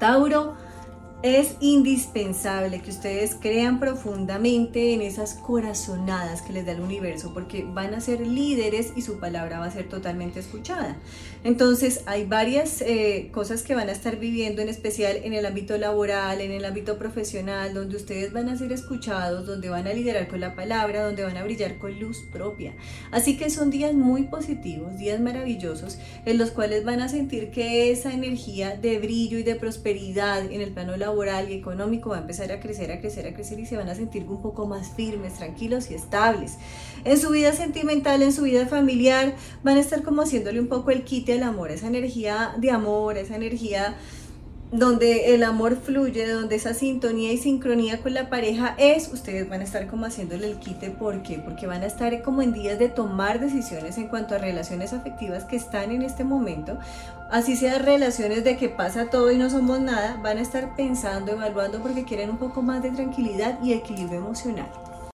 Tauro, es indispensable que ustedes crean profundamente en esas corazonadas que les da el universo, porque van a ser líderes y su palabra va a ser totalmente escuchada. Entonces, hay varias eh, cosas que van a estar viviendo, en especial en el ámbito laboral, en el ámbito profesional, donde ustedes van a ser escuchados, donde van a liderar con la palabra, donde van a brillar con luz propia. Así que son días muy positivos, días maravillosos, en los cuales van a sentir que esa energía de brillo y de prosperidad en el plano laboral, laboral y económico va a empezar a crecer, a crecer, a crecer y se van a sentir un poco más firmes, tranquilos y estables. En su vida sentimental, en su vida familiar, van a estar como haciéndole un poco el quite al amor, esa energía de amor, esa energía donde el amor fluye, donde esa sintonía y sincronía con la pareja es, ustedes van a estar como haciéndole el quite. ¿Por qué? Porque van a estar como en días de tomar decisiones en cuanto a relaciones afectivas que están en este momento. Así sea relaciones de que pasa todo y no somos nada, van a estar pensando, evaluando porque quieren un poco más de tranquilidad y equilibrio emocional.